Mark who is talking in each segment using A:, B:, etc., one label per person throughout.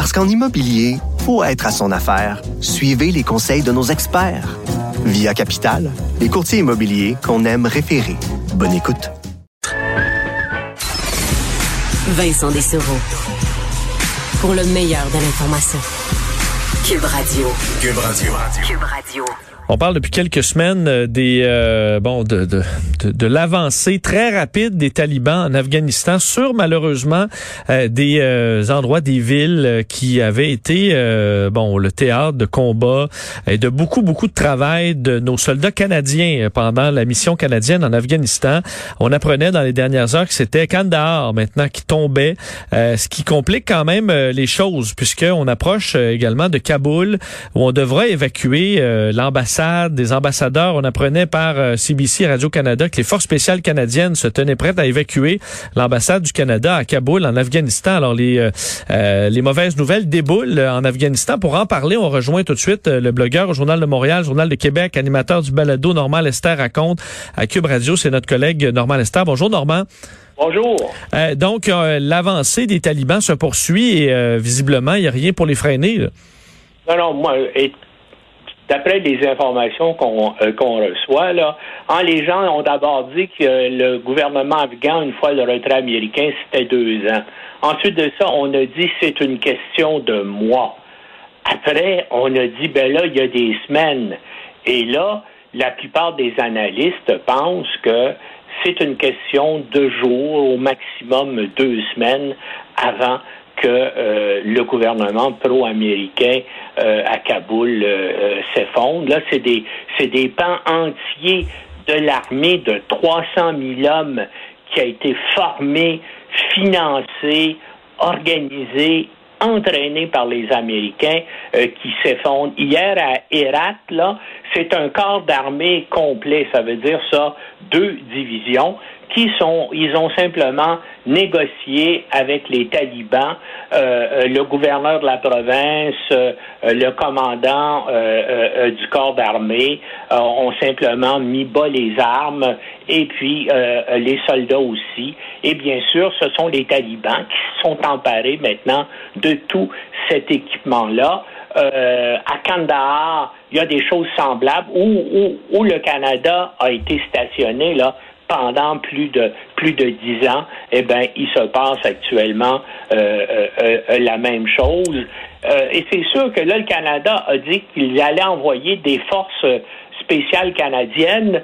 A: Parce qu'en immobilier, faut être à son affaire. Suivez les conseils de nos experts. Via Capital, les courtiers immobiliers qu'on aime référer. Bonne écoute.
B: Vincent Dessereau. Pour le meilleur de l'information. Cube Radio.
C: Cube Radio.
B: Cube Radio.
D: On parle depuis quelques semaines euh, des euh, bon de de, de, de l'avancée très rapide des talibans en Afghanistan sur malheureusement euh, des euh, endroits des villes qui avaient été bon le théâtre de combats et de beaucoup beaucoup de travail de nos soldats canadiens pendant la mission canadienne en Afghanistan. On apprenait dans les dernières heures que c'était Kandahar maintenant qui tombait, ce qui complique quand même les choses puisque on approche également de Kaboul où on devra évacuer l'ambassade des ambassadeurs. On apprenait par CBC euh, Radio-Canada que les forces spéciales canadiennes se tenaient prêtes à évacuer l'ambassade du Canada à Kaboul, en Afghanistan. Alors, les, euh, euh, les mauvaises nouvelles déboulent en Afghanistan. Pour en parler, on rejoint tout de suite le blogueur au Journal de Montréal, Journal de Québec, animateur du balado Normand Lester raconte à Cube Radio. C'est notre collègue Normand Lester. Bonjour, Normand.
E: Bonjour.
D: donc, l'avancée des talibans se poursuit et visiblement, il n'y a rien pour les freiner.
E: Non, non, moi, d'après les informations euh, qu'on reçoit, là, les gens ont d'abord dit que le gouvernement afghan, une fois le retrait américain, c'était deux ans. Ensuite de ça, on a dit c'est une question de mois. Après, on a dit ben là, il y a des semaines. Et là, la plupart des analystes pensent que c'est une question de jours, au maximum deux semaines avant que euh, le gouvernement pro-américain euh, à Kaboul euh, s'effondre. Là, c'est des, c'est des pans entiers de l'armée de 300 000 hommes qui a été formé, financé, organisé, entraîné par les Américains qui s'effondre. Hier à Herat, là, c'est un corps d'armée complet. Ça veut dire ça, deux divisions qui sont, ils ont simplement négocié avec les talibans, euh, euh, le gouverneur de la province, euh, le commandant du corps d'armée ont simplement mis bas les armes et puis les soldats aussi. Et bien sûr, ce sont les talibans qui sont emparés maintenant de tout cet équipement-là. à Kandahar, il y a des choses semblables où, où, où le Canada a été stationné là pendant plus de plus de dix ans, eh ben, il se passe actuellement euh, euh, euh, la même chose. et c'est sûr que là, le Canada a dit qu'il allait envoyer des forces spéciales canadiennes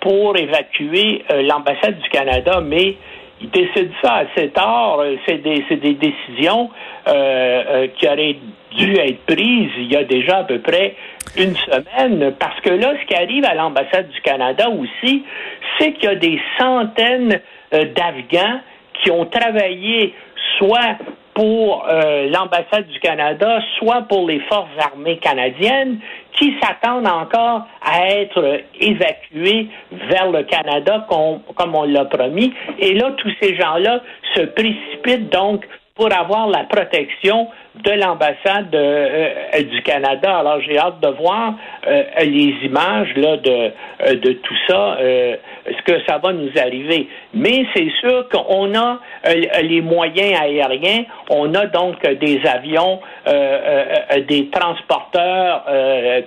E: pour évacuer l'ambassade du Canada, mais il décide ça assez tard. C'est des, décisions qui auraient dû être prises il y a déjà à peu près une semaine, parce que là, ce qui arrive à l'ambassade du Canada aussi, c'est qu'il y a des centaines euh, d'Afghans qui ont travaillé soit pour euh, l'ambassade du Canada, soit pour les forces armées canadiennes, qui s'attendent encore à être évacués vers le Canada comme on l'a promis. Et là, tous ces gens-là se précipitent donc pour avoir la protection de l'ambassade euh, euh, du Canada. Alors j'ai hâte de voir euh, les images là de de tout ça, ce que ça va nous arriver? Mais c'est sûr qu'on a les moyens aériens, on a donc des avions, des transporteurs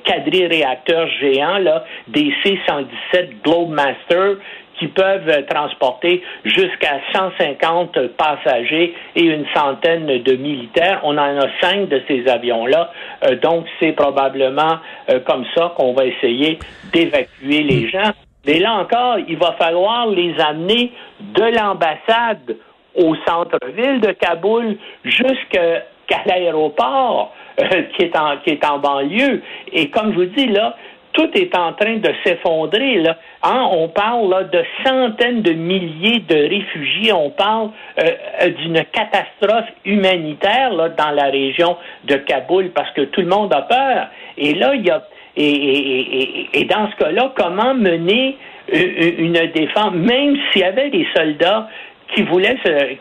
E: quadri-réacteurs géants là, des C-117 Globemaster qui peuvent transporter jusqu'à 150 passagers et une centaine de militaires. On en a cinq de ces avions-là. Euh, donc, c'est probablement euh, comme ça qu'on va essayer d'évacuer les gens. Mais là encore, il va falloir les amener de l'ambassade au centre-ville de Kaboul jusqu'à l'aéroport euh, qui est en banlieue. Et comme je vous dis là, tout est en train de s'effondrer. Là. Hein, on parle de centaines de milliers de réfugiés. On parle euh, d'une catastrophe humanitaire là, dans la région de Kaboul parce que tout le monde a peur. Et là, il y a et, dans ce cas-là, comment mener une défense, même s'il y avait des soldats qui voulaient,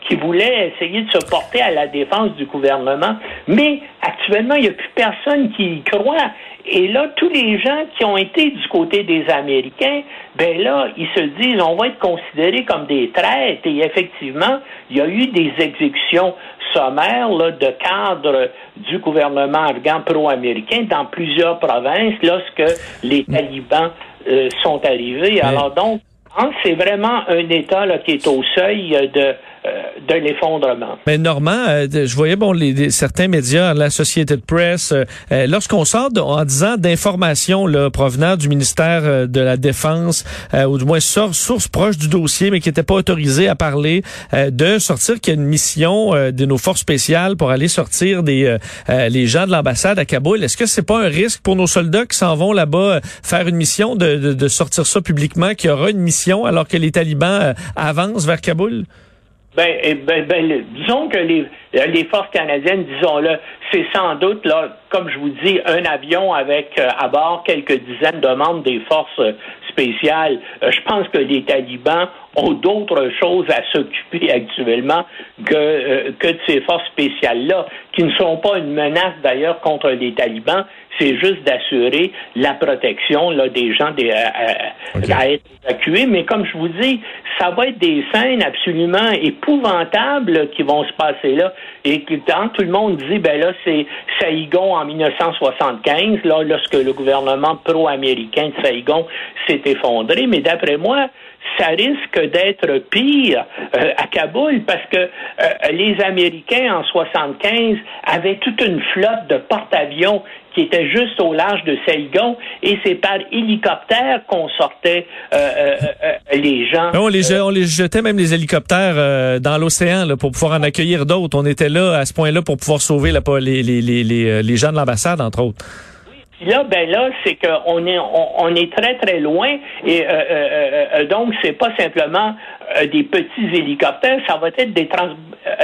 E: qui voulaient essayer de se porter à la défense du gouvernement? Mais actuellement, il n'y a plus personne qui y croit. Et là, tous les gens qui ont été du côté des Américains, ben là, ils se disent, on va être considérés comme des traîtres. Et effectivement, il y a eu des exécutions sommaires là, de cadres du gouvernement afghan pro-américain dans plusieurs provinces lorsque les talibans euh, sont arrivés. Alors donc, c'est vraiment un État là, qui est au seuil de euh, de l'effondrement.
D: Mais Normand, euh, je voyais bon les, certains médias, la Associated Press, euh, lorsqu'on sort en disant d'informations provenant du ministère de la Défense ou du moins source, source proche du dossier, mais qui n'était pas autorisée à parler, de sortir qu'il y a une mission de nos forces spéciales pour aller sortir des les gens de l'ambassade à Kaboul. Est-ce que c'est pas un risque pour nos soldats qui s'en vont là-bas faire une mission de, de, de sortir ça publiquement, qu'il y aura une mission alors que les talibans avancent vers Kaboul?
E: Ben, eh, ben, ben, disons que les, les forces canadiennes, disons-le, c'est sans doute, là, comme je vous dis, un avion avec euh, à bord quelques dizaines de membres des forces euh, spéciales. Euh, je pense que les talibans ont d'autres choses à s'occuper actuellement que, que de ces forces spéciales-là, qui ne sont pas une menace d'ailleurs contre les talibans, c'est juste d'assurer la protection là, des gens des, à, être évacués. Mais comme je vous dis, ça va être des scènes absolument épouvantables qui vont se passer là. Et quand tout le monde dit, ben là, c'est Saïgon en 1975, là, lorsque le gouvernement pro-américain de Saïgon s'est effondré. Mais d'après moi, ça risque d'être pire euh, à Kaboul parce que euh, les Américains en 75 avaient toute une flotte de porte-avions qui était juste au large de Saigon et c'est par hélicoptère qu'on sortait euh, les gens.
D: On les, on les jetait même les hélicoptères dans l'océan pour pouvoir en accueillir d'autres. On était là à ce point-là pour pouvoir sauver les, les, les, les gens de l'ambassade, entre autres
E: là, ben là, c'est qu'on est on, est très très loin et euh, euh, euh, donc c'est pas simplement des petits hélicoptères, ça va être des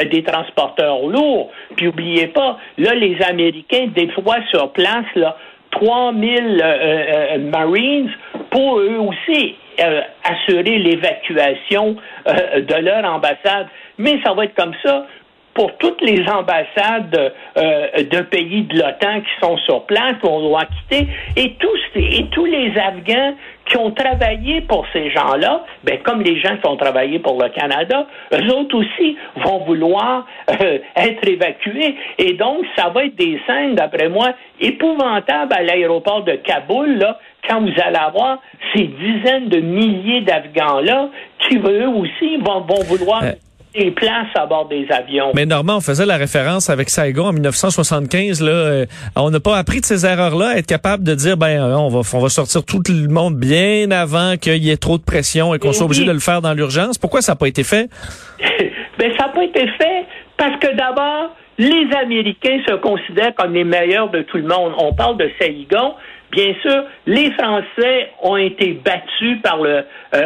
E: des transporteurs lourds. Puis oubliez pas, là les Américains déploient sur place là 3000 Marines pour eux aussi assurer l'évacuation de leur ambassade. Mais ça va être comme ça pour toutes les ambassades euh, de pays de l'OTAN qui sont sur place, qu'on doit quitter, et tous, et tous les Afghans qui ont travaillé pour ces gens-là, ben, comme les gens qui ont travaillé pour le Canada, eux autres aussi vont vouloir euh, être évacués. Et donc, ça va être des scènes, d'après moi, épouvantables à l'aéroport de Kaboul, là, quand vous allez avoir ces dizaines de milliers d'Afghans-là qui, eux aussi, vont, vont vouloir euh, des places à bord des avions.
D: Mais Normand, on faisait la référence avec Saigon en 1975. Là, euh, on n'a pas appris de ces erreurs-là, être capable de dire, ben, euh, on va, on va sortir tout le monde bien avant qu'il y ait trop de pression et qu'on soit obligé de le faire dans l'urgence. Pourquoi ça n'a pas été fait?
E: ben, ça n'a pas été fait parce que d'abord, les Américains se considèrent comme les meilleurs de tout le monde. On parle de Saigon, Bien sûr, les Français ont été battus par le euh, euh,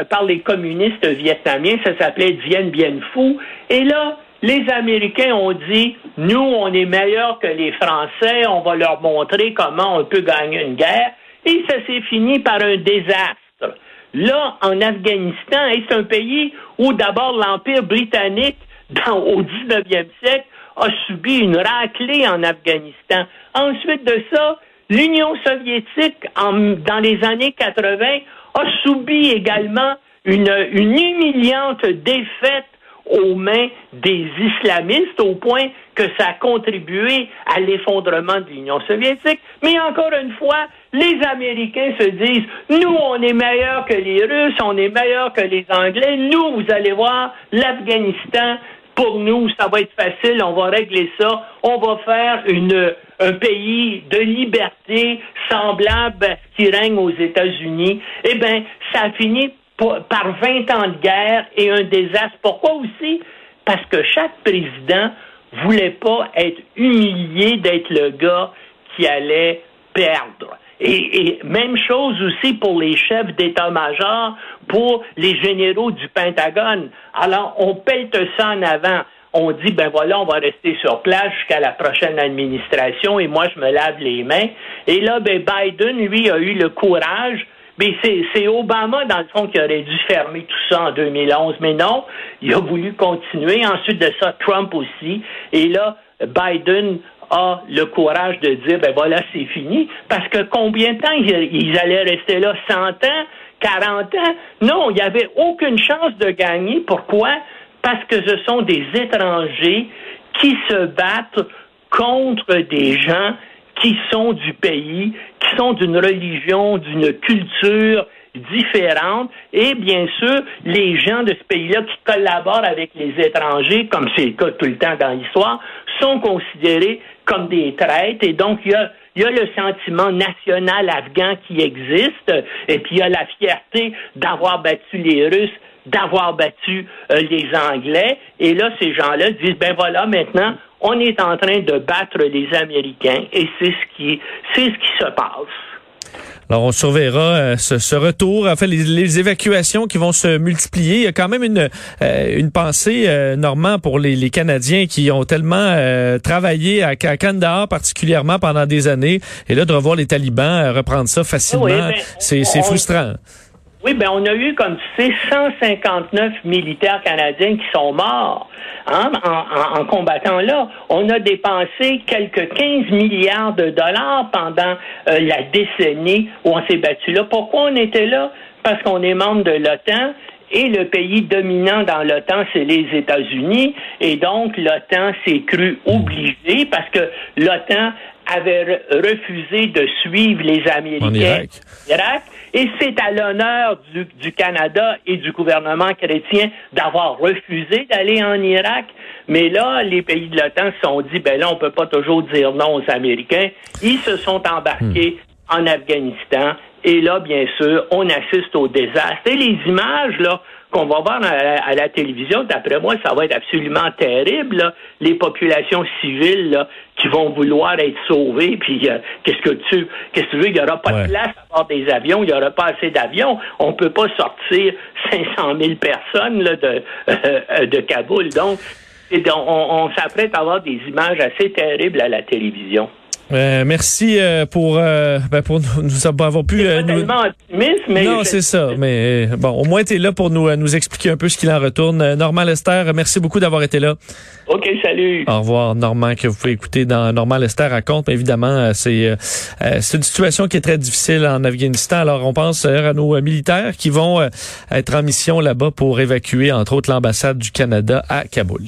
E: euh, par les communistes vietnamiens. Ça s'appelait Dien Bien Phu. Et là, les Américains ont dit nous, on est meilleurs que les Français. On va leur montrer comment on peut gagner une guerre. Et ça s'est fini par un désastre. Là, en Afghanistan, c'est un pays où d'abord l'Empire britannique, dans, au 19e siècle, a subi une raclée en Afghanistan. Ensuite de ça, L'Union soviétique, dans les années 80, a subi également une, humiliante défaite aux mains des islamistes au point que ça a contribué à l'effondrement de l'Union soviétique. Mais encore une fois, les Américains se disent, nous, on est meilleurs que les Russes, on est meilleurs que les Anglais, nous, vous allez voir, l'Afghanistan, pour nous, ça va être facile, on va régler ça, on va faire une, un pays de liberté semblable à ce qui règne aux États-Unis. Eh bien, ça a fini par 20 ans de guerre et un désastre. Pourquoi aussi? Parce que chaque président voulait pas être humilié d'être le gars qui allait perdre. Et, même chose aussi pour les chefs d'état-major, pour les généraux du Pentagone. Alors, on pète ça en avant on dit, ben voilà, on va rester sur place jusqu'à la prochaine administration et moi, je me lave les mains. Et là, ben, Biden, lui, a eu le courage. Mais c'est Obama, dans le fond, qui aurait dû fermer tout ça en 2011. Mais non, il a voulu continuer. Ensuite de ça, Trump aussi. Et là, Biden a le courage de dire, ben voilà, c'est fini. Parce que combien de temps ils allaient rester là? 100 ans? 40 ans? Non, il n'y avait aucune chance de gagner. Pourquoi? Parce que ce sont des étrangers qui se battent contre des gens qui sont du pays, qui sont d'une religion, d'une culture différente, et bien sûr, les gens de ce pays-là qui collaborent avec les étrangers, comme c'est le cas tout le temps dans l'histoire, sont considérés comme des traîtres, et donc il y a y a le sentiment national afghan qui existe, et puis il y a la fierté d'avoir battu les Russes, d'avoir battu euh, les Anglais. Et là, ces gens-là disent, ben voilà, maintenant, on est en train de battre les Américains, et c'est ce qui, c'est ce qui se passe.
D: Alors, on surveillera euh, ce, retour, en fait, les, évacuations qui vont se multiplier. Il y a quand même une, euh, une pensée, euh, Normand, pour les, les, Canadiens qui ont tellement travaillé à, à Kandahar particulièrement pendant des années. Et là, de revoir les talibans reprendre ça facilement, ben, c'est frustrant.
E: Oui, ben on a eu, comme tu sais, 159 militaires canadiens qui sont morts hein, en, combattant là. On a dépensé quelques 15 milliards de dollars pendant euh, la décennie où on s'est battu là. Pourquoi on était là? Parce qu'on est membre de l'OTAN et le pays dominant dans l'OTAN, c'est les États-Unis. Et donc, l'OTAN s'est cru obligé parce que l'OTAN avait refusé de suivre les Américains
D: en Irak.
E: Et c'est à l'honneur du, du, Canada et du gouvernement chrétien d'avoir refusé d'aller en Irak. Mais là, les pays de l'OTAN se sont dit, ben là, on peut pas toujours dire non aux Américains. Ils se sont embarqués hmm. en Afghanistan. Et là, bien sûr, on assiste au désastre. Et les images, là, qu'on va voir à, la télévision, d'après moi, ça va être absolument terrible. Les populations civiles là, qui vont vouloir être sauvées, puis euh, qu'est-ce que tu qu'est-ce que tu veux, il n'y aura pas de place à bord des avions, il n'y aura pas assez d'avions, on peut pas sortir 500 000 personnes là, de, euh, de Kaboul. Donc, on, on s'apprête à avoir des images assez terribles à la télévision.
D: Euh, merci euh, pour euh, ben pour nous, nous avoir pu
E: euh, nous... optimiste, mais
D: non c'est ça mais bon au moins tu es là pour nous nous expliquer un peu ce qu'il en retourne. Normand Lester merci beaucoup d'avoir été là.
E: Ok salut.
D: Au revoir Normand que vous pouvez écouter dans Normand Lester raconte. Mais évidemment c'est c'est une situation qui est très difficile en Afghanistan. Alors on pense à nos militaires qui vont être en mission là-bas pour évacuer entre autres l'ambassade du Canada à Kaboul